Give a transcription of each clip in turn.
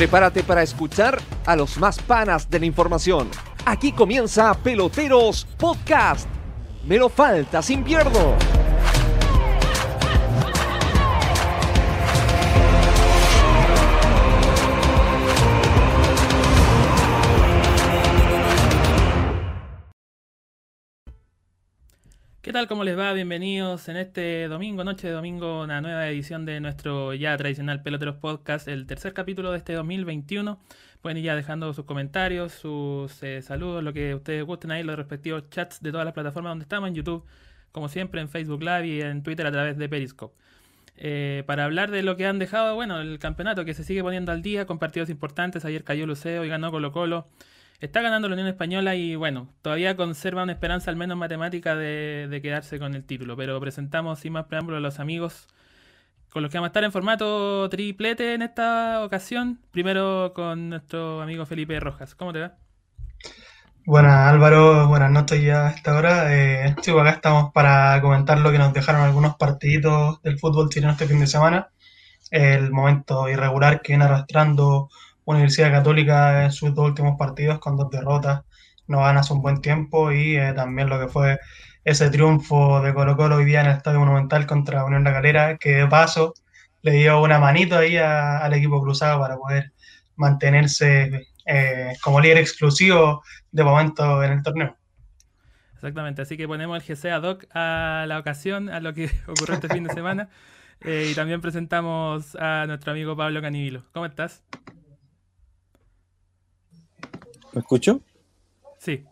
Prepárate para escuchar a los más panas de la información. Aquí comienza Peloteros Podcast. Me lo falta sin pierdo. ¿Qué tal? ¿Cómo les va? Bienvenidos en este domingo, noche de domingo, una nueva edición de nuestro ya tradicional Peloteros Podcast, el tercer capítulo de este 2021. Pueden ir ya dejando sus comentarios, sus eh, saludos, lo que ustedes gusten ahí, los respectivos chats de todas las plataformas donde estamos, en YouTube, como siempre, en Facebook Live y en Twitter a través de Periscope. Eh, para hablar de lo que han dejado, bueno, el campeonato que se sigue poniendo al día con partidos importantes. Ayer cayó Luceo y ganó Colo Colo. Está ganando la Unión Española y bueno, todavía conserva una esperanza al menos matemática de, quedarse con el título. Pero presentamos sin más preámbulos a los amigos con los que vamos a estar en formato triplete en esta ocasión. Primero con nuestro amigo Felipe Rojas. ¿Cómo te va? Buenas Álvaro, buenas noches ya a esta hora. Eh, acá estamos para comentar lo que nos dejaron algunos partiditos del fútbol chileno este fin de semana. El momento irregular que viene arrastrando Universidad Católica en sus dos últimos partidos con dos derrotas no hace un buen tiempo y eh, también lo que fue ese triunfo de Colo Colo hoy día en el Estadio Monumental contra Unión La Calera, que de paso le dio una manito ahí al equipo cruzado para poder mantenerse eh, como líder exclusivo de momento en el torneo. Exactamente, así que ponemos el GC ad hoc a la ocasión, a lo que ocurrió este fin de semana. Eh, y también presentamos a nuestro amigo Pablo Canivilo. ¿Cómo estás? ¿Me escucho? Sí.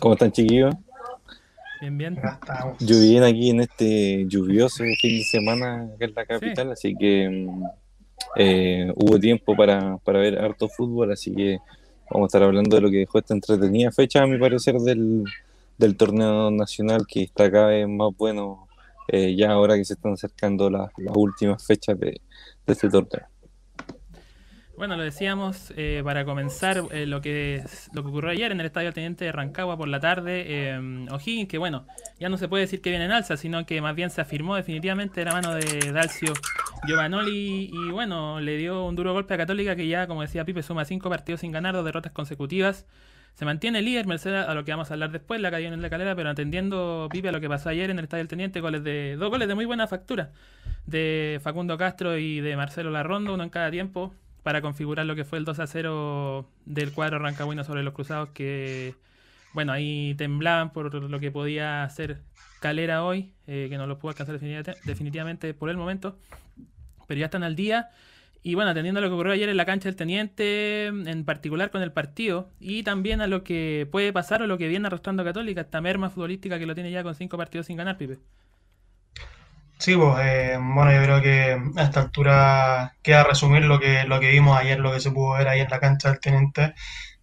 ¿Cómo están, chiquillos? Bien, bien. Yo bien aquí en este lluvioso fin de semana acá en la capital, así que mm, eh, hubo tiempo para, ver harto fútbol, así que vamos a estar hablando de lo que dejó esta entretenida fecha, a mi parecer, del, torneo nacional que está cada vez más bueno eh, ya ahora que se están acercando las, últimas fechas de este torneo. Bueno, lo decíamos eh, para comenzar eh, lo que lo que ocurrió ayer en el Estadio Teniente de Rancagua por la tarde. Eh, O'Higgins, que bueno, ya no se puede decir que viene en alza, sino que más bien se afirmó definitivamente de la mano de Dalcio Giovanoli y bueno, le dio un duro golpe a Católica que ya, como decía Pipe, suma cinco partidos sin ganar, dos derrotas consecutivas. Se mantiene líder, Mercedes, a lo que vamos a hablar después, la cayó en la calera, pero atendiendo Pipe a lo que pasó ayer en el Estadio del Teniente, goles de, dos goles de muy buena factura de Facundo Castro y de Marcelo Larrondo, uno en cada tiempo para configurar lo que fue el 2 a 0 del cuadro rancagüino sobre los cruzados que, bueno, ahí temblaban por lo que podía hacer Calera hoy, eh, que no lo pudo alcanzar definitivamente por el momento, pero ya están al día. Y bueno, atendiendo a lo que ocurrió ayer en la cancha del Teniente, en particular con el partido, y también a lo que puede pasar o lo que viene arrastrando Católica, esta merma futbolística que lo tiene ya con cinco partidos sin ganar, Pipe. Sí, pues, eh, bueno, yo creo que a esta altura queda resumir lo que, lo que vimos ayer, lo que se pudo ver ahí en la cancha del Teniente.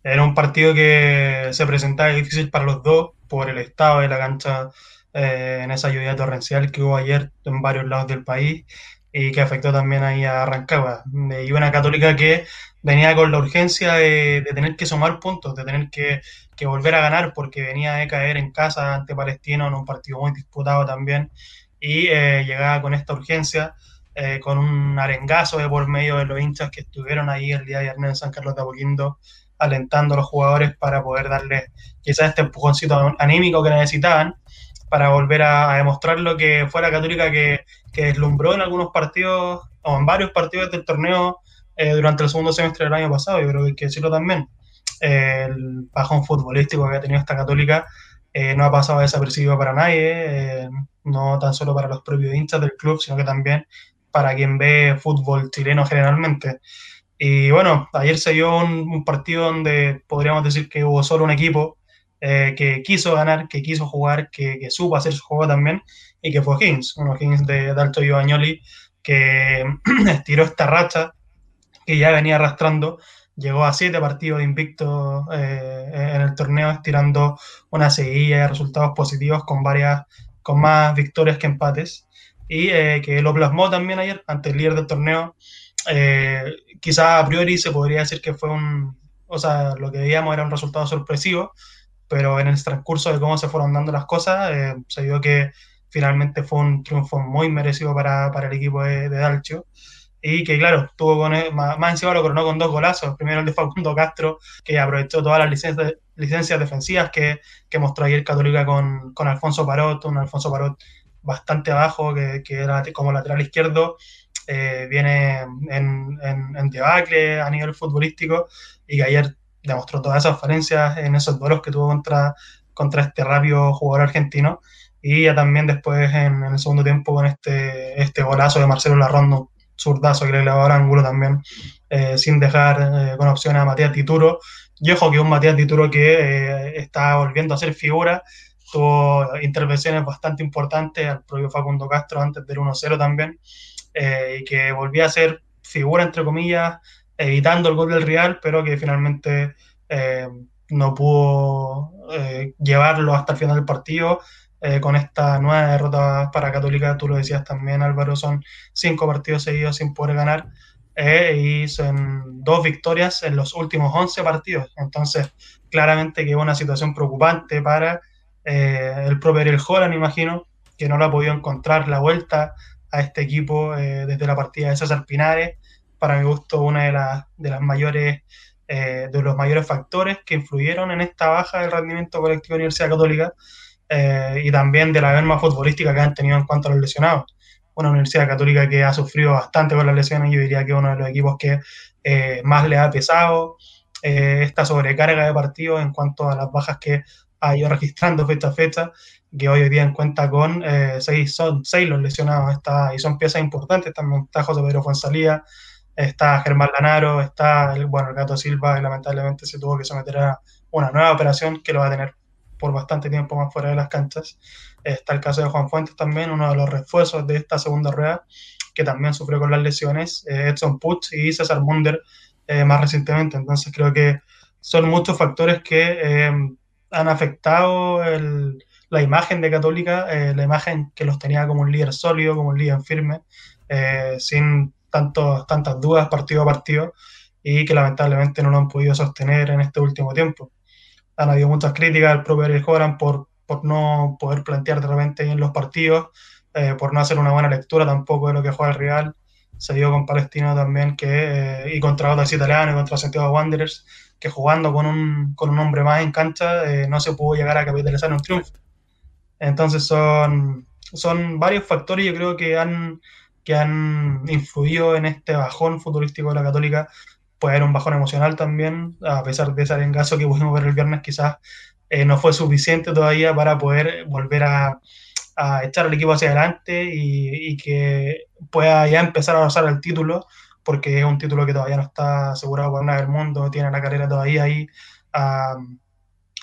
Era un partido que se presentaba difícil para los dos por el estado de la cancha eh, en esa lluvia torrencial que hubo ayer en varios lados del país y que afectó también ahí a Rancagua. Y una católica que venía con la urgencia de, tener que sumar puntos, de tener que, que volver a ganar porque venía de caer en casa ante Palestino en un partido muy disputado también y eh, llegaba con esta urgencia, eh, con un arengazo de por medio de los hinchas que estuvieron ahí el día de viernes en San Carlos de Apoquindo, alentando a los jugadores para poder darle quizás este empujoncito anímico que necesitaban para volver a, demostrar lo que fue la Católica que, que, deslumbró en algunos partidos o en varios partidos del torneo eh, durante el segundo semestre del año pasado. Yo creo que hay que decirlo también. el bajón futbolístico que ha tenido esta Católica no ha pasado desapercibido para nadie no tan solo para los propios hinchas del club, sino que también para quien ve fútbol chileno generalmente. Y bueno, ayer se dio un, partido donde podríamos decir que hubo solo un equipo eh, que quiso ganar, que quiso jugar, que, supo hacer su juego también, y que fue Higgins, uno de, Alto Giovanni, que estiró esta racha que ya venía arrastrando, llegó a siete partidos invictos eh, en el torneo, estirando una seguilla de resultados positivos con varias con más victorias que empates, y eh, que lo plasmó también ayer ante el líder del torneo. Eh, quizás a priori se podría decir que fue un, o sea, lo que veíamos era un resultado sorpresivo, pero en el transcurso de cómo se fueron dando las cosas, eh, se vio que finalmente fue un triunfo muy merecido para, para el equipo de, de Dalcio. Y que claro, tuvo con, más, más, encima lo coronó con dos golazos, primero el de Facundo Castro, que aprovechó todas las licencias, licencias defensivas que, que, mostró ayer Católica con, con, Alfonso Parot, un Alfonso Parot bastante abajo, que, que era como lateral izquierdo, eh, viene en, en, en, debacle a nivel futbolístico y que ayer demostró todas esas falencias en esos duelos que tuvo contra, contra este rápido jugador argentino. Y ya también después en, en el segundo tiempo con este, este golazo de Marcelo Larrondo, zurdazo que le clavó ángulo también, eh, sin dejar eh, con opción a Matías Tituro. Y ojo que un Matías Tituro que eh, está volviendo a ser figura, tuvo intervenciones bastante importantes al propio Facundo Castro antes del 1-0 también, y que volvía a ser figura, entre comillas, evitando el gol del Real, pero que finalmente no pudo llevarlo hasta el final del partido eh, con esta nueva derrota para Católica, tú lo decías también Álvaro, son cinco partidos seguidos sin poder ganar eh, y son dos victorias en los últimos 11 partidos. Entonces, claramente que es una situación preocupante para eh, el propio Ariel Holland, imagino, que no lo ha podido encontrar la vuelta a este equipo desde la partida de César Pinares. Para mi gusto, una de, las de las mayores de los mayores factores que influyeron en esta baja del rendimiento colectivo de Universidad Católica eh, y también de la merma futbolística que han tenido en cuanto a los lesionados. Una universidad católica que ha sufrido bastante con las lesiones, yo diría que uno de los equipos que eh, más le ha pesado eh, esta sobrecarga de partidos en cuanto a las bajas que ha ido registrando fecha a fecha, que hoy día en cuenta con seis, son seis los lesionados está, y son piezas importantes, también está José Pedro Fuenzalía, está Germán Lanaro, está el, bueno, el Gato Silva, y lamentablemente se tuvo que someter a una nueva operación que lo va a tener por bastante tiempo más fuera de las canchas. Está el caso de Juan Fuentes también, uno de los refuerzos de esta segunda rueda, que también sufrió con las lesiones, eh, Edson Puch y César Munder eh, más recientemente. Entonces creo que son muchos factores que eh, han afectado la imagen de Católica, la imagen que los tenía como un líder sólido, como un líder firme, sin tantos, tantas dudas partido a partido y que lamentablemente no lo han podido sostener en este último tiempo han habido muchas críticas al propio Ariel Joran por, por no poder plantear de repente en los partidos, eh, por no hacer una buena lectura tampoco de lo que juega el Real. Se dio con Palestino también que, eh, y contra otros italianos y contra Santiago Wanderers, que jugando con un, con un hombre más en cancha eh, no se pudo llegar a capitalizar un triunfo. Entonces son, son varios factores yo creo que han, que han influido en este bajón futbolístico de la Católica puede haber un bajón emocional también, a pesar de ese arengazo que pudimos ver el viernes, quizás eh, no fue suficiente todavía para poder volver a, a echar al equipo hacia adelante y, y, que pueda ya empezar a avanzar el título, porque es un título que todavía no está asegurado por nada del mundo, tiene la carrera todavía ahí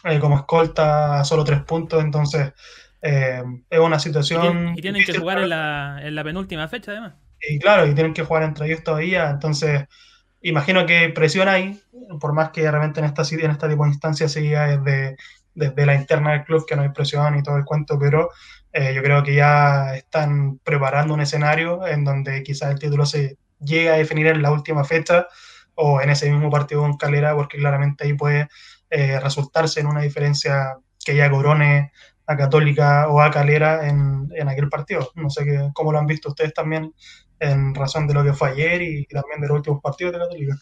eh, como escolta a solo tres puntos, entonces eh, es una situación... Y, y tienen que jugar en la, en la penúltima fecha además. Y claro, y tienen que jugar entre ellos todavía, entonces imagino que presión ahí, por más que realmente en esta, en esta tipo de instancia siga desde, desde la interna del club, que no hay presión y todo el cuento, pero eh, yo creo que ya están preparando un escenario en donde quizás el título se llegue a definir en la última fecha o en ese mismo partido con Calera, porque claramente ahí puede eh, resultarse en una diferencia que ya corone a Católica o a Calera en, en aquel partido. No sé qué, cómo lo han visto ustedes también en razón de lo que fue ayer y también de los últimos partidos de Católica.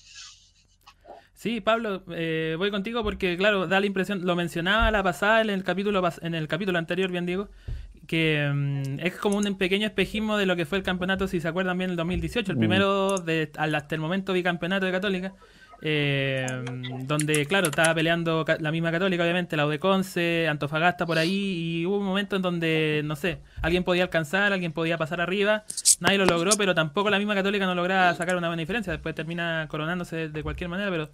Sí, Pablo, eh, voy contigo porque, claro, da la impresión, lo mencionaba la pasada en el capítulo, en el capítulo anterior, bien digo, que mm, es como un pequeño espejismo de lo que fue el campeonato, si se acuerdan bien, el 2018, el mm. primero de, hasta el momento bicampeonato de Católica, eh, donde, claro, estaba peleando la misma Católica, obviamente, la Conce, Antofagasta por ahí, y hubo un momento en donde, no sé, alguien podía alcanzar, alguien podía pasar arriba, nadie lo logró, pero tampoco la misma Católica no lograba sacar una buena diferencia, después termina coronándose de cualquier manera, pero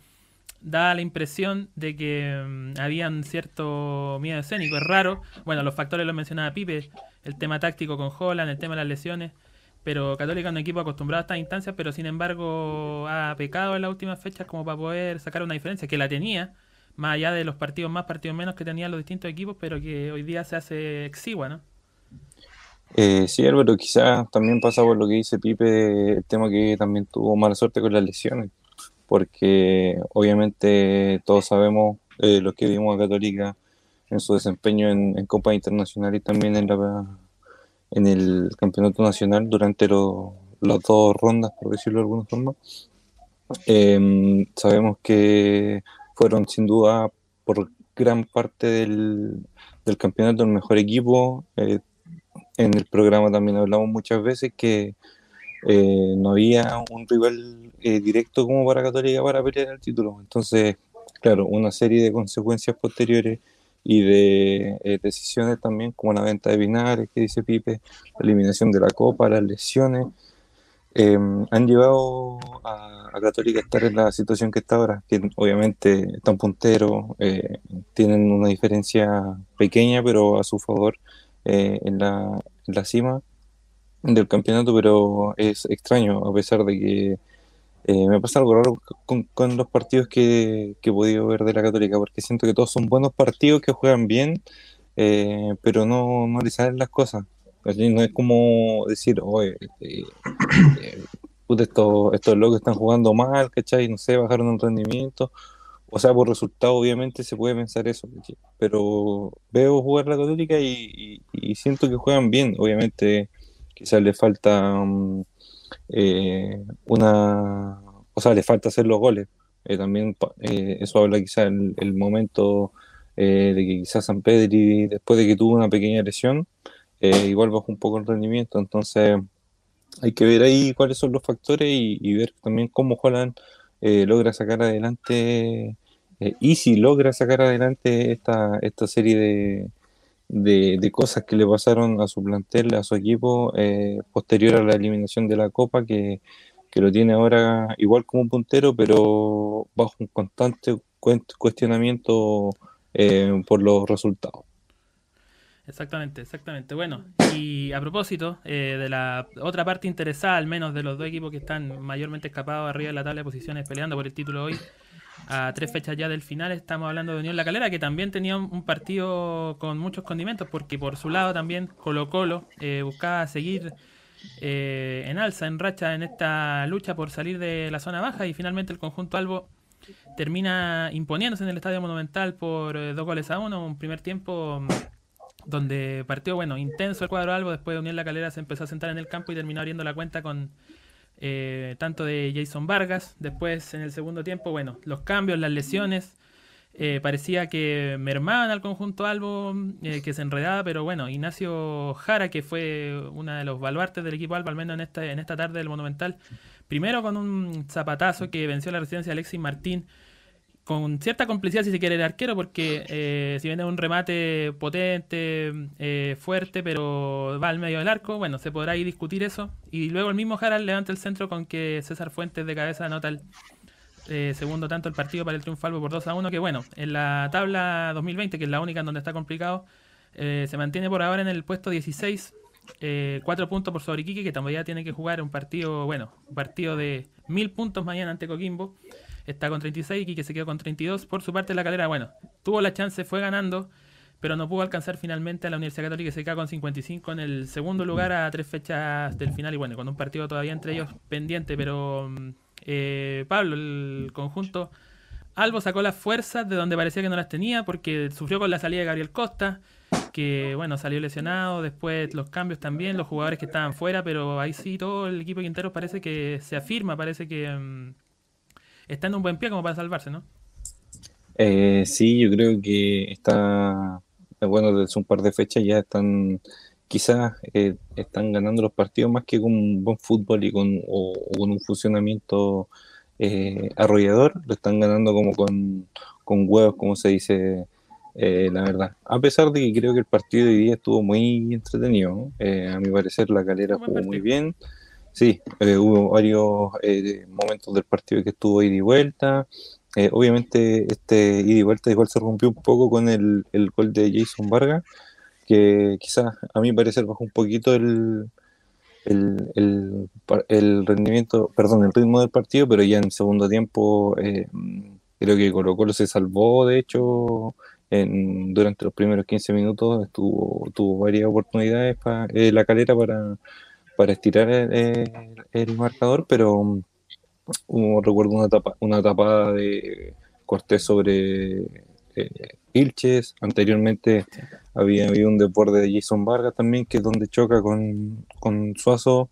da la impresión de que um, habían cierto miedo escénico, es raro, bueno, los factores los mencionaba Pipe, el tema táctico con Holland, el tema de las lesiones, pero Católica es un equipo acostumbrado a estas instancias, pero sin embargo ha pecado en las últimas fechas como para poder sacar una diferencia, que la tenía, más allá de los partidos más, partidos menos que tenían los distintos equipos, pero que hoy día se hace exigua, ¿no? Eh, sí, Álvaro, quizás también pasa por lo que dice Pipe, el tema que también tuvo mala suerte con las lesiones, porque obviamente todos sabemos eh, lo que vimos a Católica en su desempeño en, en Copa Internacional y también en la en el campeonato nacional durante los las dos rondas, por decirlo de alguna forma. Em, sabemos que fueron sin duda por gran parte del, del campeonato el mejor equipo. Eh, en el programa también hablamos muchas veces que eh, no había un rival eh, directo como para Católica para pelear el título. Entonces, claro, una serie de consecuencias posteriores y de eh, decisiones también, como la venta de Binares, que dice Pipe, la eliminación de la Copa, las lesiones, han llevado a, a, Católica a estar en la situación que está ahora, que obviamente están punteros, tienen una diferencia pequeña, pero a su favor la, en la cima del campeonato, pero es extraño, a pesar de que eh, me pasa algo raro con, los partidos que, que, he podido ver de la Católica, porque siento que todos son buenos partidos que juegan bien, eh, pero no, no le salen las cosas. No es como decir, oye, eh, estos, estos locos están jugando mal, ¿cachai? No sé, bajaron el rendimiento. O sea, por resultado, obviamente se puede pensar eso, pero veo jugar la Católica y, siento que juegan bien. Obviamente, quizás le falta mm, eh, una, o sea, le falta hacer los goles. Eh, también eh, eso habla quizás el, el momento de que quizás San Pedri, después de que tuvo una pequeña lesión, igual bajó un poco el rendimiento. Entonces hay que ver ahí cuáles son los factores y, ver también cómo Holland logra sacar adelante y si logra sacar adelante esta, esta serie de, de, cosas que le pasaron a su plantel, a su equipo, eh, posterior a la eliminación de la Copa, que, lo tiene ahora igual como puntero, pero bajo un constante cuestionamiento eh, por los resultados. Exactamente, exactamente. Bueno, y a propósito eh, de la otra parte interesada, al menos de los dos equipos que están mayormente escapados arriba de la tabla de posiciones peleando por el título hoy, a tres fechas ya del final, estamos hablando de Unión La Calera, que también tenía un partido con muchos condimentos, porque por su lado también Colo Colo eh, buscaba seguir eh, en alza, en racha en esta lucha por salir de la zona baja y finalmente el conjunto Albo termina imponiéndose en el Estadio Monumental por eh, dos goles a uno, un primer tiempo mm, donde partió, bueno, intenso el cuadro Albo, después de Unión La Calera se empezó a sentar en el campo y terminó abriendo la cuenta con eh, tanto de Jason Vargas. Después, en el segundo tiempo, bueno, los cambios, las lesiones, eh, parecía que mermaban al conjunto Albo, eh, que se enredaba, pero bueno, Ignacio Jara, que fue uno de los baluartes del equipo Albo, al menos en esta, en esta tarde del Monumental, primero con un zapatazo que venció la resistencia de Alexis Martín con cierta complicidad si se quiere el arquero, porque eh, si viene un remate potente, eh, fuerte, pero va al medio del arco, bueno, se podrá ahí discutir eso. Y luego el mismo Harald levanta el centro con que César Fuentes de cabeza anota el eh, segundo tanto el partido para el triunfo Albo por 2 a 1, que bueno, en la tabla 2020, que es la única en donde está complicado, se mantiene por ahora en el puesto 16, cuatro puntos por sobre que todavía tiene que jugar un partido, bueno, un partido de mil puntos mañana ante Coquimbo está con 36 y que se quedó con 32. Por su parte, la calera, bueno, tuvo la chance, fue ganando, pero no pudo alcanzar finalmente a la Universidad Católica que se queda con 55 en el segundo lugar a tres fechas del final y bueno, con un partido todavía entre ellos pendiente, pero mm, eh, Pablo, el conjunto Albo sacó las fuerzas de donde parecía que no las tenía porque sufrió con la salida de Gabriel Costa, que bueno, salió lesionado, después los cambios también, los jugadores que estaban fuera, pero ahí sí todo el equipo Quintero parece que se afirma, parece que... Mm, está en un buen pie como para salvarse, ¿no? Eh, sí, yo creo que está, bueno, desde un par de fechas ya están, quizás eh, están ganando los partidos más que con un buen fútbol y con, o, con un funcionamiento eh, arrollador, lo están ganando como con, con huevos, como se dice la verdad. A pesar de que creo que el partido de hoy día estuvo muy entretenido, a mi parecer la calera jugó muy bien. Sí, eh, hubo varios eh, momentos del partido que estuvo ida y vuelta. Eh, obviamente este ida y vuelta igual se rompió un poco con el, gol de Jason Vargas, que quizás a mí parecer bajó un poquito el, el, rendimiento, perdón, el ritmo del partido, pero ya en segundo tiempo creo que Colo Colo se salvó, de hecho, en, durante los primeros 15 minutos estuvo, tuvo varias oportunidades para la calera para para estirar el, marcador, pero um, recuerdo una, tapa, una tapada de Cortés sobre eh, Ilches, anteriormente había habido un deporte de Jason Vargas también, que es donde choca con, con Suazo,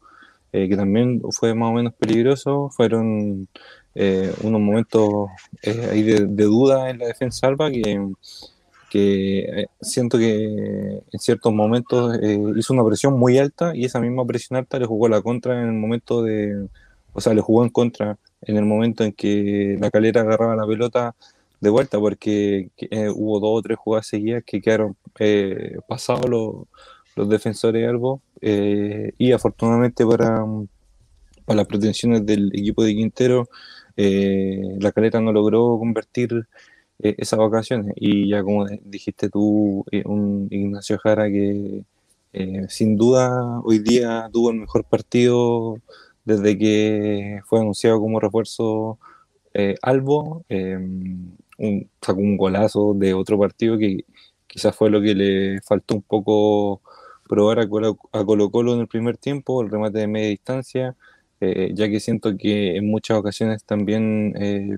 eh, que también fue más o menos peligroso. Fueron eh, unos momentos ahí de, duda en la defensa alba que, que siento que en ciertos momentos hizo una presión muy alta y esa misma presión alta le jugó la contra en el momento de, o sea, le jugó en contra en el momento en que la calera agarraba la pelota de vuelta porque hubo dos o tres jugadas seguidas que quedaron pasados los los defensores algo eh, y afortunadamente para, para las pretensiones del equipo de Quintero eh, la caleta no logró convertir eh, esas vacaciones y ya como dijiste tú un Ignacio Jara que sin duda hoy día tuvo el mejor partido desde que fue anunciado como refuerzo Albo un, sacó un golazo de otro partido que quizás fue lo que le faltó un poco probar a a Colo Colo en el primer tiempo, el remate de media distancia, eh, ya que siento que en muchas ocasiones también eh,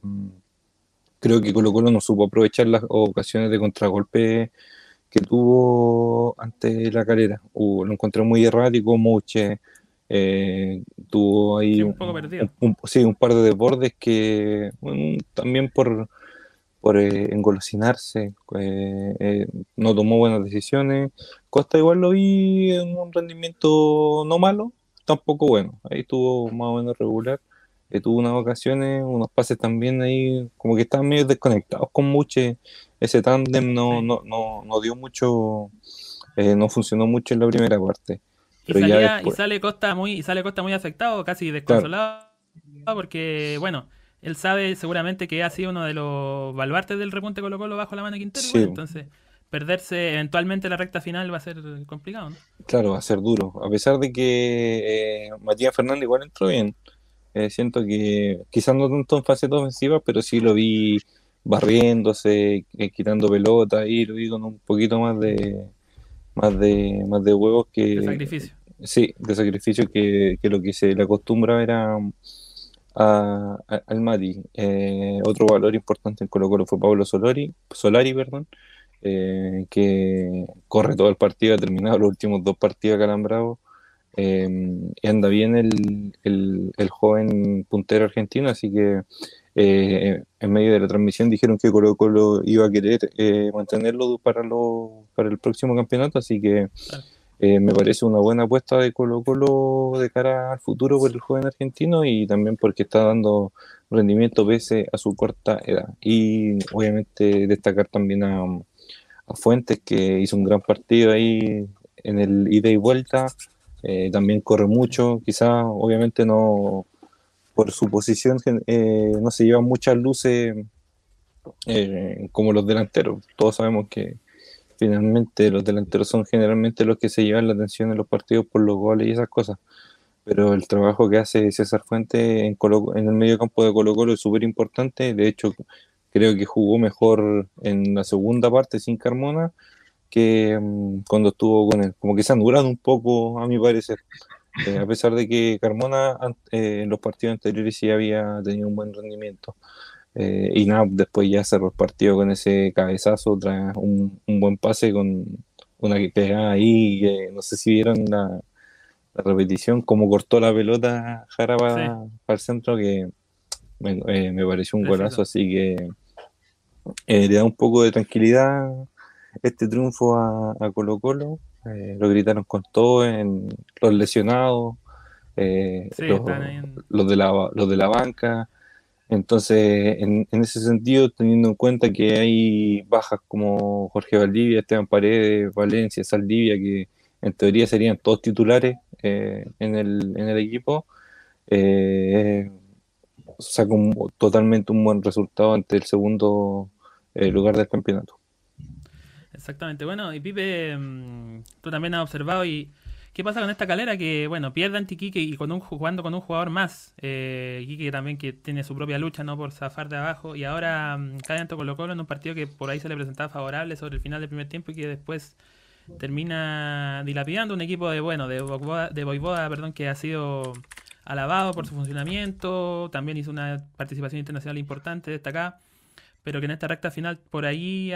creo que Colo Colo no supo aprovechar las ocasiones de contragolpe que tuvo ante la carrera. lo encontré muy errático, Muche. Eh, tuvo ahí un, poco perdido. sí, un par de desbordes que también por por eh, engolosinarse, eh, no tomó buenas decisiones. Costa igual lo vi en un rendimiento no malo, tampoco bueno. Ahí estuvo más o menos regular. Tuvo unas ocasiones, unos pases también ahí, como que estaban medio desconectados con Muche. Ese tándem no, no, no, no, dio mucho, no funcionó mucho en la primera parte. y, y sale Costa muy, y sale Costa muy afectado, casi desconsolado, porque bueno, él sabe seguramente que ha sido uno de los baluartes del repunte Colo Colo bajo la mano de Quintero. entonces, perderse eventualmente la recta final va a ser complicado. ¿no? Claro, va a ser duro. A pesar de que eh, Matías Fernández igual entró bien. Eh, siento que quizás no tanto en fase ofensiva, pero sí lo vi barriéndose, eh, quitando pelota y lo vi con un poquito más de más de más de huevos que de sacrificio. Sí, de sacrificio que, que lo que se le acostumbra era al Mati. Eh, otro valor importante en Colo Colo fue Pablo Solari, Solari perdón, eh, que corre todo el partido, ha terminado los últimos dos partidos calambrados. Eh, anda bien el, el, joven puntero argentino, así que en medio de la transmisión dijeron que Colo Colo iba a querer mantenerlo para, lo, para el próximo campeonato, así que... Eh, me parece una buena apuesta de Colo Colo de cara al futuro por el joven argentino y también porque está dando rendimiento pese a su corta edad. Y obviamente destacar también a, Fuentes que hizo un gran partido ahí en el ida y vuelta. Eh, también corre mucho, quizás obviamente no por su posición eh, no se llevan muchas luces como los delanteros. Todos sabemos que finalmente los delanteros son generalmente los que se llevan la atención en los partidos por los goles y esas cosas. Pero el trabajo que hace César Fuente en, en el medio campo de Colo Colo es súper importante. De hecho, creo que jugó mejor en la segunda parte sin Carmona que mm, cuando estuvo con él. Como que se durado un poco, a mi parecer. Eh, a pesar de que Carmona eh, en los partidos anteriores sí había tenido un buen rendimiento. Eh, y nada, después ya cerró el partido con ese cabezazo, tras un, buen pase con una pegada ahí, que no sé si vieron la, repetición, cómo cortó la pelota Jara para, el centro, que eh, me pareció un golazo, así que eh, le da un poco de tranquilidad este triunfo a, Colo Colo. lo gritaron con todo, en los lesionados, los, de la, los de la banca. Entonces, en, ese sentido, teniendo en cuenta que hay bajas como Jorge Valdivia, Esteban Paredes, Valencia, Saldivia, que en teoría serían todos titulares eh, en, el, en el equipo, eh, saca totalmente un buen resultado ante el segundo eh, lugar del campeonato. Exactamente. Bueno, y Pipe, mm, tú también has observado y ¿Qué pasa con esta calera? Que, bueno, pierde ante y con un, jugando con un jugador más. Eh, Quique también que tiene su propia lucha, ¿no? Por zafar de abajo. Y ahora um, cae ante Colo Colo en un partido que por ahí se le presentaba favorable sobre el final del primer tiempo y que después termina dilapidando un equipo de, bueno, de Boivoda, de perdón, que ha sido alabado por su funcionamiento. También hizo una participación internacional importante, destacada pero que en esta recta final por ahí,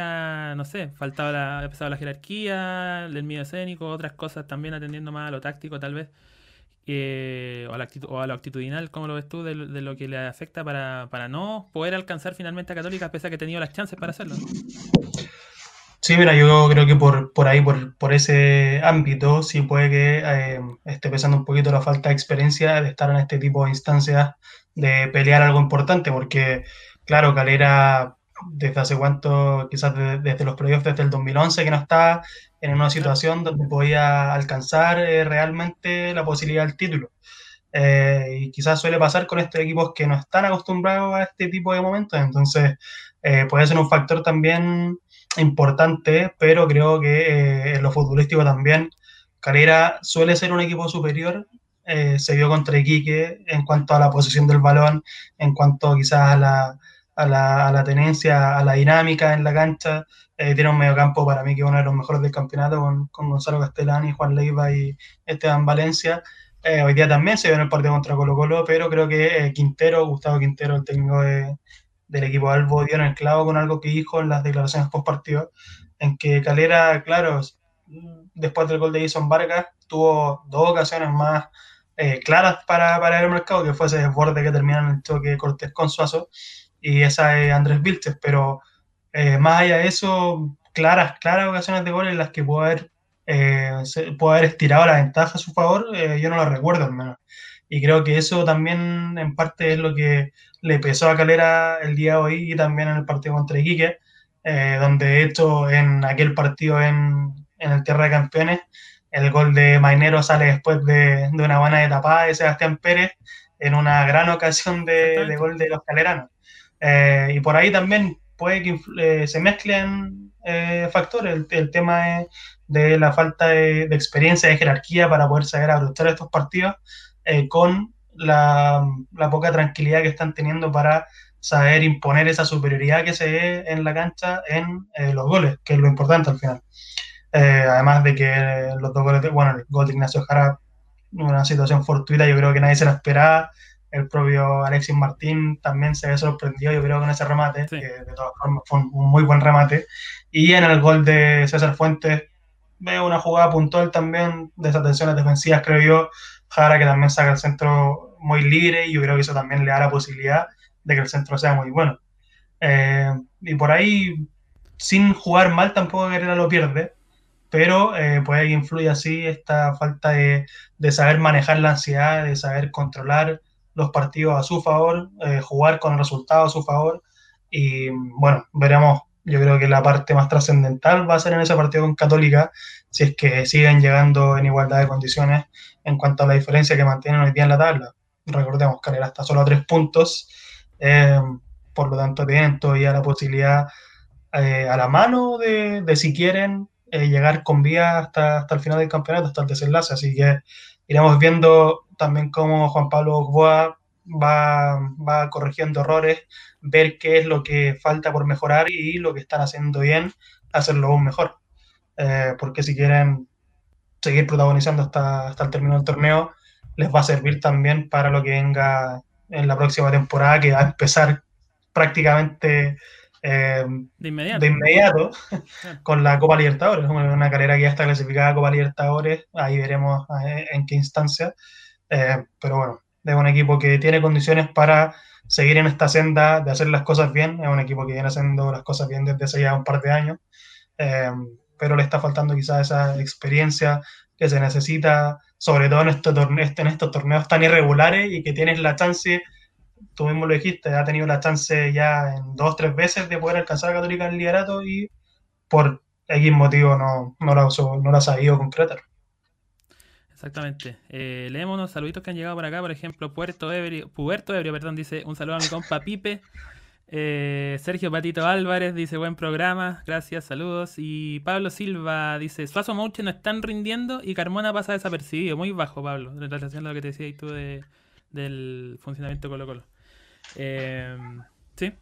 no sé, faltaba la, ha la jerarquía, el miedo escénico, otras cosas también atendiendo más a lo táctico tal vez. o, a la a lo actitudinal, ¿cómo lo ves tú, de, lo que le afecta para, para, no poder alcanzar finalmente a Católica, pese a que ha tenido las chances para hacerlo? Sí, mira, yo creo que por, por ahí, por, por ese ámbito, sí puede que eh, esté pesando un poquito la falta de experiencia de estar en este tipo de instancias, de pelear algo importante, porque, claro, Calera, desde hace cuánto, quizás desde, los playoffs, desde el 2011, que no está en una situación donde podía alcanzar eh, realmente la posibilidad del título. Eh, y quizás suele pasar con estos equipos que no están acostumbrados a este tipo de momentos, entonces puede ser un factor también importante, pero creo que eh, en lo futbolístico también Calera suele ser un equipo superior. Eh, se vio contra Iquique en cuanto a la posición del balón, en cuanto quizás a la, a la, a la tenencia, a la dinámica en la cancha. Eh, tiene un mediocampo para mí que es uno de los mejores del campeonato con, con Gonzalo Castellani, Juan Leiva y Esteban Valencia. hoy día también se vio en el partido contra Colo Colo, pero creo que Quintero, Gustavo Quintero, el técnico de, del equipo Albo dio en el clavo con algo que dijo en las declaraciones post partido, en que Calera, claro, después del gol de Jason Vargas, tuvo dos ocasiones más eh, claras para, para el mercado, que fue ese desborde que termina en el choque Cortés con Suazo, y esa es Andrés Vilches, pero eh, más allá de eso, claras, claras ocasiones de gol en las que pudo haber, eh, pudo haber estirado la ventaja a su favor, yo no lo recuerdo al menos. Y creo que eso también en parte es lo que le pesó a Calera el día de hoy y también en el partido contra Iquique, eh, donde de hecho en aquel partido en, en, el Tierra de Campeones, el gol de Mainero sale después de, de una buena tapada de Sebastián Pérez en una gran ocasión de, de gol de los caleranos. Eh, y por ahí también puede que eh, se mezclen factores, el, tema de, la falta de, de, experiencia, de jerarquía para poder saber aprovechar estos partidos eh, con la, poca tranquilidad que están teniendo para saber imponer esa superioridad que se ve en la cancha en eh, los goles, que es lo importante al final. Eh, además de que los dos goles, de, bueno, el gol de Ignacio Jara, una situación fortuita, yo creo que nadie se la esperaba. El propio Alexis Martín también se ve sorprendido, yo creo, con ese remate, que de todas formas fue un, muy buen remate. Y en el gol de César Fuentes, veo una jugada puntual también, de esas tensiones defensivas, creo yo, Jara que también saca el centro muy libre y yo creo que eso también le da la posibilidad de que el centro sea muy bueno. Eh, y por ahí, sin jugar mal, tampoco Guerrera lo pierde, pero eh, puede que influya así esta falta de, de, saber manejar la ansiedad, de saber controlar los partidos a su favor, eh, jugar con el resultado a su favor. Y bueno, veremos. Yo creo que la parte más trascendental va a ser en ese partido con Católica, si es que siguen llegando en igualdad de condiciones en cuanto a la diferencia que mantienen hoy día en la tabla. Recordemos que hasta solo a tres puntos, eh, por lo tanto tienen todavía la posibilidad eh, a la mano de, de si quieren llegar con vía hasta, hasta el final del campeonato, hasta el desenlace. Así que iremos viendo también cómo Juan Pablo Ogboa va, va corrigiendo errores, ver qué es lo que falta por mejorar y lo que están haciendo bien, hacerlo aún mejor. porque si quieren seguir protagonizando hasta, hasta el término del torneo, les va a servir también para lo que venga en la próxima temporada, que va a empezar prácticamente eh, de inmediato, de inmediato con la Copa Libertadores, una carrera que ya está clasificada a Copa Libertadores, ahí veremos eh, en qué instancia, eh, pero bueno, es un equipo que tiene condiciones para seguir en esta senda de hacer las cosas bien, es un equipo que viene haciendo las cosas bien desde hace ya un par de años, pero le está faltando quizás esa experiencia que se necesita, sobre todo en estos, torneos, en estos torneos tan irregulares y que tienes la chance, tú mismo lo dijiste, ha tenido la chance ya en dos tres veces de poder alcanzar a Católica en el liderato y por X motivo no, no, lo, no lo ha sabido concretar. Exactamente. Eh, leemos unos saluditos que han llegado por acá, por ejemplo, Puerto Ebrio, Puerto Ebrio, perdón, dice un saludo a mi compa Pipe. Eh, Sergio Patito Álvarez dice buen programa, gracias, saludos. Y Pablo Silva dice, Suazo Mouche no están rindiendo y Carmona pasa desapercibido. Muy bajo, Pablo, en relación a lo que te decía tú de, del funcionamiento Colo Colo. Eh, sí.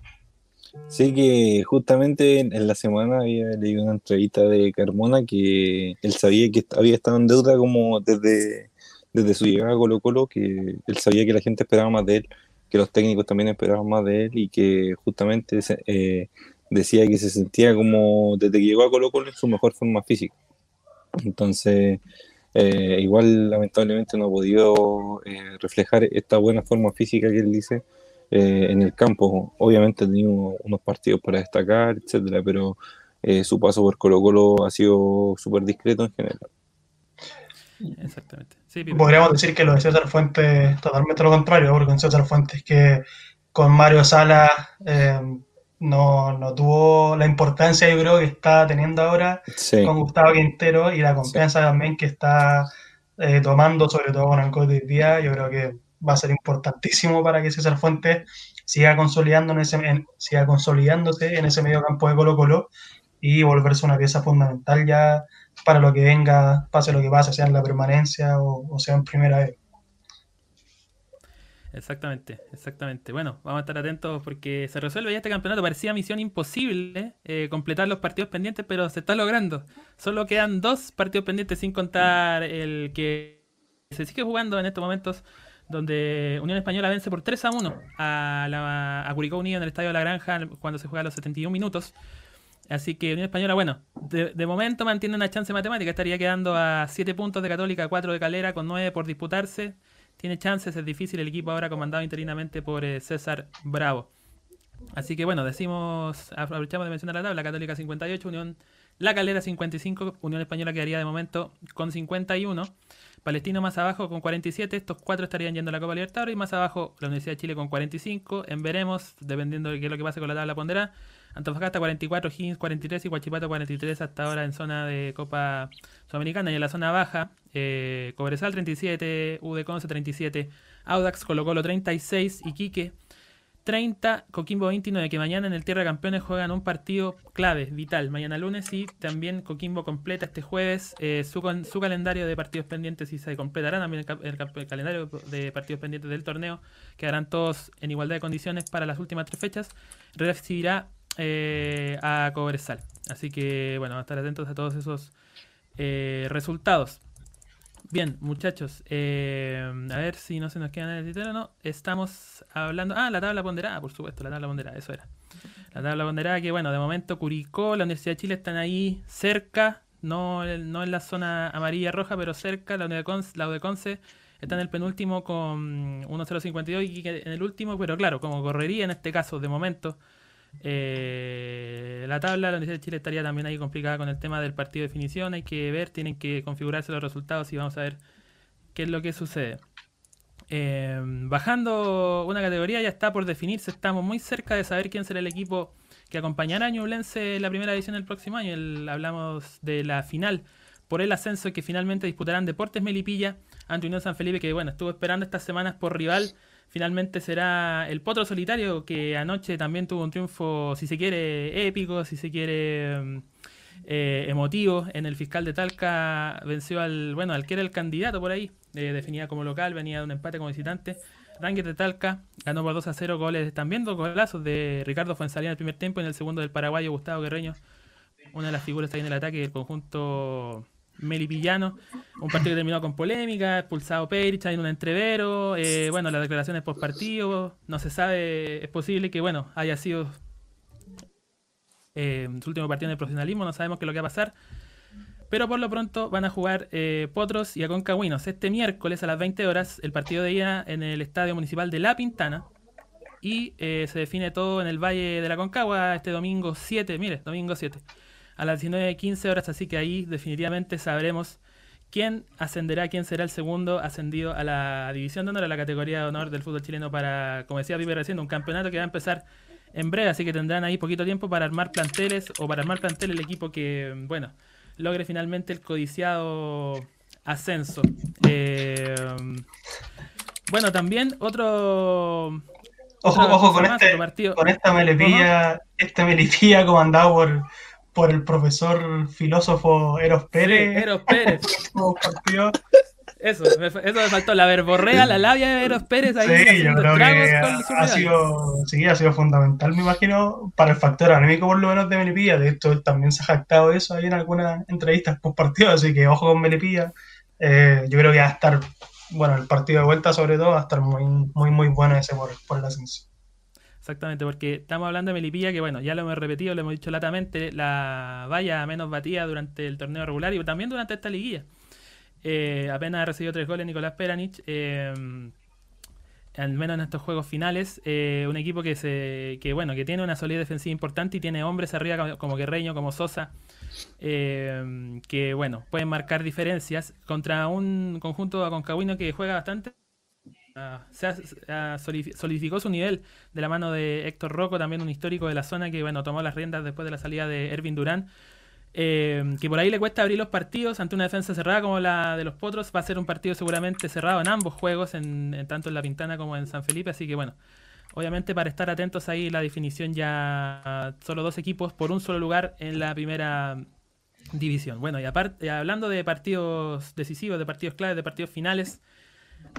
Sí, que justamente en la semana había leído una entrevista de Carmona que él sabía que había estado en deuda como desde, desde su llegada a Colo Colo, que él sabía que la gente esperaba más de él que los técnicos también esperaban más de él y que justamente eh, decía que se sentía como desde que llegó a Colo Colo en su mejor forma física. Entonces, Eh, igual, lamentablemente, no ha podido eh, reflejar esta buena forma física que él dice en el campo. Obviamente ha tenido unos partidos para destacar, etcétera, pero su paso por Colo Colo ha sido súper discreto en general. Exactamente. Podríamos decir que lo de César Fuentes totalmente lo contrario, porque con César Fuentes que con Mario Sala eh, no, no, tuvo la importancia, yo creo, que está teniendo ahora con Gustavo Quintero y la confianza también que está eh, tomando, sobre todo con el gol de día. Yo creo que va a ser importantísimo para que César Fuentes siga, consolidando en ese, siga consolidándose en ese medio campo de Colo Colo y volverse una pieza fundamental ya para lo que venga, pase lo que pase, sea en la permanencia o, sea en primera vez. Exactamente, exactamente. Bueno, vamos a estar atentos porque se resuelve ya este campeonato. Parecía misión imposible eh, completar los partidos pendientes, pero se está logrando. Solo quedan dos partidos pendientes sin contar el que se sigue jugando en estos momentos, donde Unión Española vence por 3 a 1 a, la, a Curicó Unido en el Estadio de la Granja cuando se juega a los 71 minutos. Así que Unión Española, bueno, de, momento mantiene una chance matemática. Estaría quedando a 7 puntos de Católica, 4 de Calera, con 9 por disputarse. Tiene chances, es difícil el equipo ahora comandado interinamente por eh, César Bravo. Así que bueno, decimos, aprovechamos de mencionar la tabla, Católica 58, Unión La Calera 55, Unión Española quedaría de momento con 51, Palestino más abajo con 47, estos cuatro estarían yendo a la Copa Libertadores y más abajo la Universidad de Chile con 45, en veremos, dependiendo de qué es lo que pase con la tabla pondera, Antofagasta 44, Higgins 43 y Huachipato 43 hasta ahora en zona de Copa Sudamericana. Y en la zona baja, eh, Cobresal 37, UD Conce 37, Audax Colo Colo 36, Iquique 30, Coquimbo 29, que mañana en el Tierra Campeones juegan un partido clave, vital, mañana lunes y también Coquimbo completa este jueves eh, su, su, calendario de partidos pendientes y se completará también el, calendario de partidos pendientes del torneo, quedarán todos en igualdad de condiciones para las últimas tres fechas, recibirá eh, a Cobresal. Así que, bueno, estar atentos a todos esos eh, resultados. Bien, muchachos, eh, a ver si no se nos queda en el tintero no. Estamos hablando. Ah, la tabla ponderada, por supuesto, la tabla ponderada, eso era. La tabla ponderada, que bueno, de momento Curicó, la Universidad de Chile están ahí cerca, no, no en la zona amarilla roja, pero cerca. La de la UDECONCE está en el penúltimo con 1.052 y en el último, pero claro, como correría en este caso, de momento, eh, la tabla, la Universidad de Chile estaría también ahí complicada con el tema del partido de definición. Hay que ver, tienen que configurarse los resultados y vamos a ver qué es lo que sucede. Eh, bajando una categoría ya está por definirse. Estamos muy cerca de saber quién será el equipo que acompañará a Ñublense en la primera edición del próximo año. hablamos de la final por el ascenso que finalmente disputarán Deportes Melipilla ante Unión San Felipe, que bueno, estuvo esperando estas semanas por rival finalmente será el Potro Solitario, que anoche también tuvo un triunfo, si se quiere, épico, si se quiere mm, eh, emotivo. En el fiscal de Talca venció al, bueno, al que era el candidato por ahí, eh, definida como local, venía de un empate como visitante. Ranger de Talca ganó por 2 a 0 goles, también dos golazos de Ricardo Fuensalía en el primer tiempo y en el segundo del paraguayo Gustavo Guerreño, una de las figuras ahí en el ataque del conjunto melipillano. Un partido que terminó con polémica, expulsado Perich en un entrevero. Eh, bueno, las declaraciones post partido. No se sabe, es posible que bueno haya sido eh, su último partido en el profesionalismo. No sabemos qué es lo que va a pasar. Pero por lo pronto van a jugar eh, Potros y Aconcagüinos. Este miércoles a las 20 horas, el partido de ida en el Estadio Municipal de La Pintana. Y se define todo en el Valle de la Concagua este domingo 7. Mire, domingo 7 a las 19.15 horas, así que ahí definitivamente sabremos quién ascenderá, quién será el segundo ascendido a la división de honor, a la categoría de honor del fútbol chileno para, como decía Piper recién, un campeonato que va a empezar en breve, así que tendrán ahí poquito tiempo para armar planteles o para armar plantel el equipo que, bueno, logre finalmente el codiciado ascenso. Eh, bueno, también otro... Ojo, ojo con, este, con esta melipilla, esta melipilla comandado por por el profesor filósofo Eros Pérez. Eros Pérez. Eso, eso me faltó, la verborrea, la labia de Eros Pérez ahí. Sí, yo creo que ha sido, sí, ha sido fundamental, me imagino, para el factor anémico por lo menos de Melipilla. De hecho, también se ha jactado eso ahí en algunas entrevistas post partido, así que ojo con Melipilla. Eh, yo creo que va a estar, bueno, el partido de vuelta sobre todo va a estar muy, muy, muy bueno ese por, por la ascenso. Exactamente, porque estamos hablando de Melipilla, que bueno, ya lo hemos repetido, lo hemos dicho latamente, la valla menos batida durante el torneo regular y también durante esta liguilla. Eh, apenas ha recibido tres goles Nicolás Peranich. Eh, al menos en estos juegos finales, eh, un equipo que se que bueno que tiene una solidez defensiva importante y tiene hombres arriba como Guerreño, como Sosa, que bueno pueden marcar diferencias contra un conjunto aconcagüino que juega bastante. Ah, se solidificó su nivel de la mano de Héctor Rocco, también un histórico de la zona que bueno tomó las riendas después de la salida de Ervin Durán eh, que por ahí le cuesta abrir los partidos ante una defensa cerrada como la de los Potros. Va a ser un partido seguramente cerrado en ambos juegos, en, tanto en La Pintana como en San Felipe. Así que bueno, obviamente para estar atentos ahí la definición ya solo dos equipos por un solo lugar en la primera división. Bueno, y aparte, hablando de partidos decisivos, de partidos claves, de partidos finales.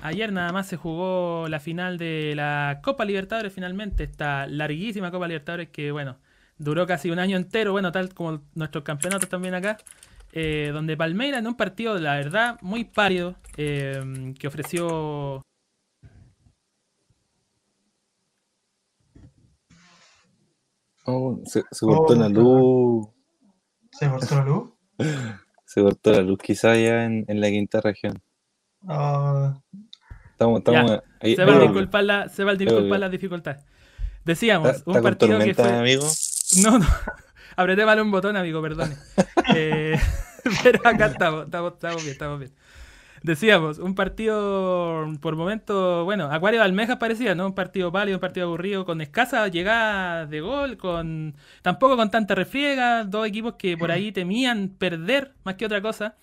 Ayer nada más se jugó la final de la Copa Libertadores finalmente, esta larguísima Copa Libertadores que bueno, duró casi un año entero, bueno, tal como nuestros campeonatos también acá, eh, donde Palmeiras en un partido, la verdad, muy pálido, eh, que ofreció... Oh, se, cortó la luz. ¿Se cortó la luz? se cortó la luz, quizá ya en, la quinta región. Ah. Estamos, estamos ahí, se, va a disculpar la, se va a disculpar las dificultades. Decíamos, un partido que fue... amigo? No, no. Apreté mal un botón, amigo, perdón. Eh, pero acá estamos, estamos, estamos bien, estamos bien. Decíamos, un partido por momento, bueno, Acuario de Almejas parecía, ¿no? Un partido pálido, un partido aburrido, con escasa llegada de gol, con tampoco con tanta refriega, dos equipos que por ahí temían perder más que otra cosa.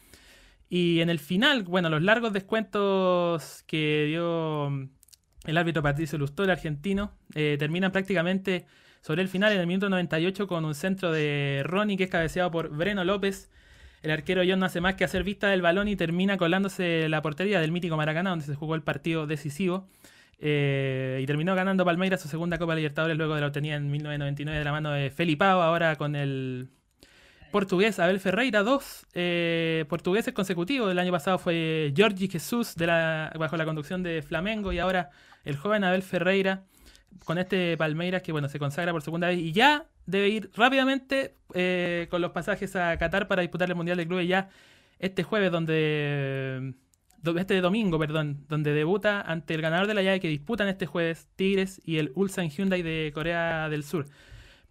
Y en el final, bueno, los largos descuentos que dio el árbitro Patricio Lustó, el argentino, eh, terminan prácticamente sobre el final en el minuto 98 con un centro de Ronnie que es cabeceado por Breno López. El arquero John no hace más que hacer vista del balón y termina colándose la portería del mítico Maracaná, donde se jugó el partido decisivo. Eh, y terminó ganando Palmeiras su segunda Copa Libertadores luego de la obtenida en 1999 de la mano de Felipao, ahora con el portugués Abel Ferreira, dos eh, portugueses consecutivos. El año pasado fue Giorgi Jesús de la, bajo la conducción de Flamengo y ahora el joven Abel Ferreira con este Palmeiras que bueno se consagra por segunda vez y ya debe ir rápidamente eh, con los pasajes a Qatar para disputar el Mundial de Clubes ya este jueves donde este domingo, perdón, donde debuta ante el ganador de la llave que disputan este jueves Tigres y el Ulsan Hyundai de Corea del Sur.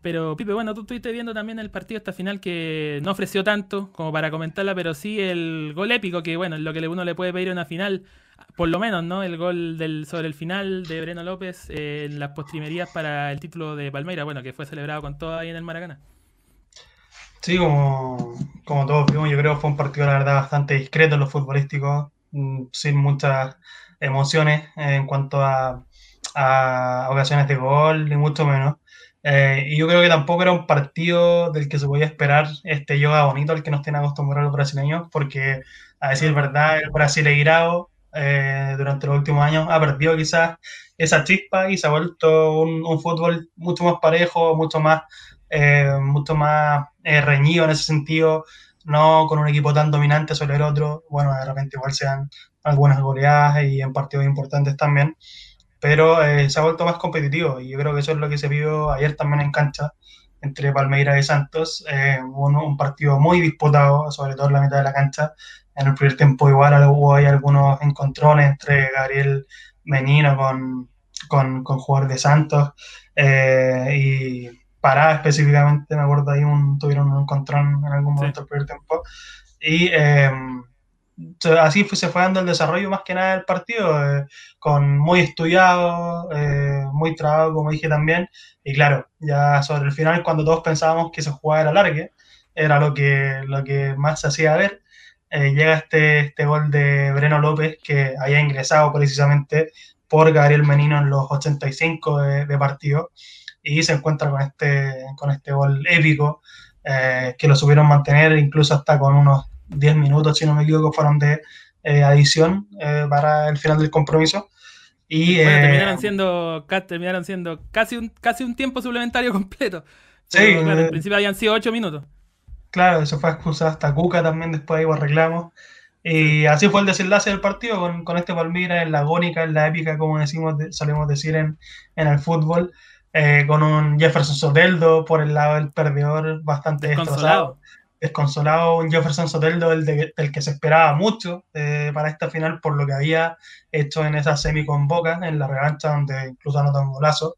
Pero Pipe, bueno, tú estuviste viendo también el partido esta final que no ofreció tanto como para comentarla, pero sí el gol épico que bueno, es lo que uno le puede pedir a una final por lo menos, ¿no? El gol del, sobre el final de Breno López eh, en las postrimerías para el título de Palmeira, bueno, que fue celebrado con todo ahí en el Maracaná. Sí, como, como todos vimos, yo creo que fue un partido, la verdad, bastante discreto en lo futbolístico, mm, sin muchas emociones en cuanto a, a ocasiones de gol, ni mucho menos. Eh, y yo creo que tampoco era un partido del que se podía esperar este yoga bonito al que nos tienen acostumbrados los brasileños, porque a decir verdad, el Brasil eh, durante los últimos años ha perdido quizás esa chispa y se ha vuelto un, fútbol mucho más parejo, mucho más, eh, mucho más eh, reñido en ese sentido, no con un equipo tan dominante sobre el otro. Bueno, de repente igual sean algunas goleadas y en partidos importantes también, pero se ha vuelto más competitivo y yo creo que eso es lo que se vio ayer también en cancha entre Palmeiras y Santos, un, un partido muy disputado, sobre todo en la mitad de la cancha, en el primer tiempo igual hubo ahí algunos encontrones entre Gabriel Menino con, con, con jugador de Santos eh, y Pará específicamente, me acuerdo ahí un, tuvieron un encontrón en algún momento del primer tiempo. Y eh, así se fue dando el desarrollo más que nada del partido, eh, con muy estudiado, muy trabado, como dije también, y claro, ya sobre el final, cuando todos pensábamos que se jugaba era largue, era lo que, lo que más se hacía ver, eh, llega este, este gol de Breno López, que había ingresado precisamente por Gabriel Menino en los 85 de, partido, y se encuentra con este, con este gol épico, eh, que lo supieron mantener incluso hasta con unos 10 minutos, si no me equivoco, fueron de eh, adición para el final del compromiso. Y, terminaron siendo, terminaron siendo casi un, casi un tiempo suplementario completo. Sí, en principio habían sido 8 minutos. Claro, eso fue expulsado hasta Cuca también, después ahí reclamos. Y así fue el desenlace del partido con, con este Palmira en la agónica, en la épica, como decimos, solemos decir en, en el fútbol, eh, con un Jefferson Soteldo por el lado del perdedor bastante destrozado. Desconsolado un Jefferson Soteldo del, del que se esperaba mucho eh, para esta final por lo que había hecho en esa semi con Boca, en la revancha donde incluso anotó un golazo.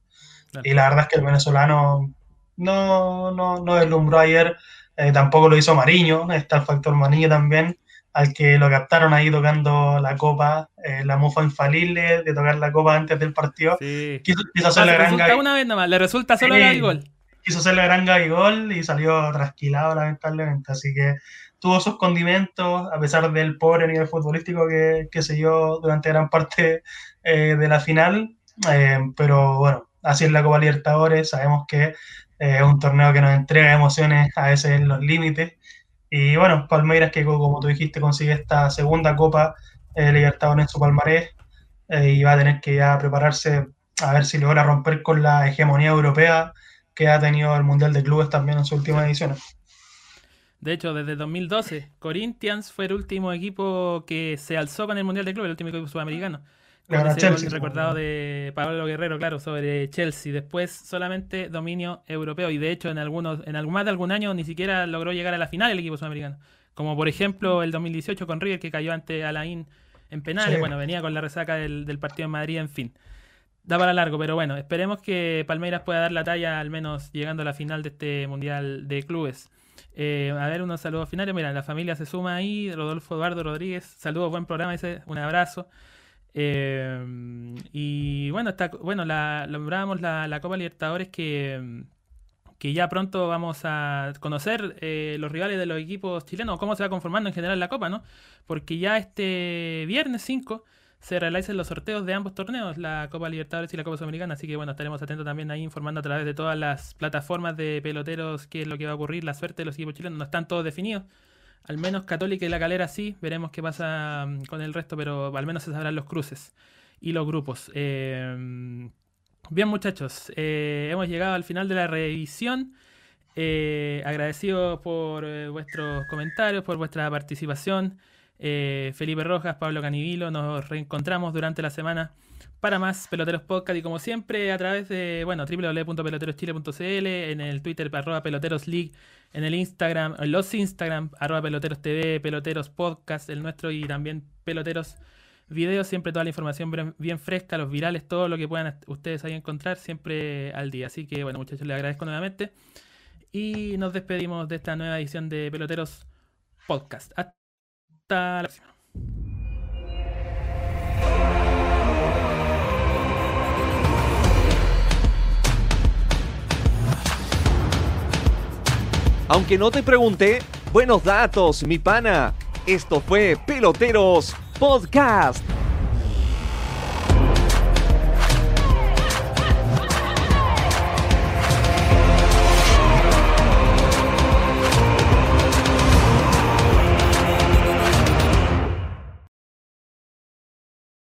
Y la verdad es que el venezolano no, no, no deslumbró ayer, eh, tampoco lo hizo Mariño, está el factor Mariño también, al que lo captaron ahí tocando la copa, eh, la mufa infalible de tocar la copa antes del partido. Quiso, hacer la gran una vez nomás, le resulta solo el gol. Quiso hacer la gran gol y salió trasquilado lamentablemente, así que tuvo sus condimentos, a pesar del pobre nivel futbolístico que, que se dio durante gran parte eh, de la final, eh, pero bueno, así es la Copa Libertadores, sabemos que es un torneo que nos entrega emociones a veces en los límites, y bueno, Palmeiras que como tú dijiste consigue esta segunda Copa eh, Libertadores en su palmarés eh, y va a tener que ya prepararse a ver si logra romper con la hegemonía europea que ha tenido el Mundial de Clubes también en su última edición. De hecho, desde 2012, Corinthians fue el último equipo que se alzó con el Mundial de Clubes, el último equipo sudamericano. Chelsea, recordado de Pablo Guerrero, claro, sobre Chelsea. Después solamente dominio europeo. Y de hecho, en algunos, en algún, más de algún año ni siquiera logró llegar a la final el equipo sudamericano. Como por ejemplo el 2018 con River, que cayó ante Alain en penales. Bueno, venía con la resaca del, partido en Madrid, en fin. Da para largo, pero bueno, esperemos que Palmeiras pueda dar la talla, al menos llegando a la final de este Mundial de Clubes. Eh, a ver, unos saludos finales. Mira, la familia se suma ahí. Rodolfo Eduardo Rodríguez, saludos, buen programa, dice, un abrazo. Em, y bueno, está, bueno la, la, Copa Libertadores que, que ya pronto vamos a conocer eh, los rivales de los equipos chilenos, cómo se va conformando en general la Copa, ¿no? Porque ya este viernes 5 se realizan los sorteos de ambos torneos, la Copa Libertadores y la Copa Sudamericana, así que bueno, estaremos atentos también ahí informando a través de todas las plataformas de peloteros qué es lo que va a ocurrir, la suerte de los equipos chilenos, no están todos definidos. Al menos Católica y La Calera sí, veremos qué pasa mm, con el resto, pero al menos se sabrán los cruces y los grupos. Eh, bien muchachos, eh, hemos llegado al final de la revisión. Eh, agradecido por vuestros comentarios, por vuestra participación. Felipe Rojas, Pablo Canivilo, nos reencontramos durante la semana para más Peloteros Podcast y como siempre a través de bueno www.peloteroschile.cl, en el Twitter arroba Peloteros League, en el Instagram, los Instagram arroba Peloteros TV, Peloteros Podcast, el nuestro y también Peloteros Videos, siempre toda la información bien fresca, los virales, todo lo que puedan ustedes ahí encontrar siempre al día. Así que bueno muchachos, les agradezco nuevamente y nos despedimos de esta nueva edición de Peloteros Podcast. Aunque no te pregunté, buenos datos, mi pana. Esto fue Peloteros Podcast.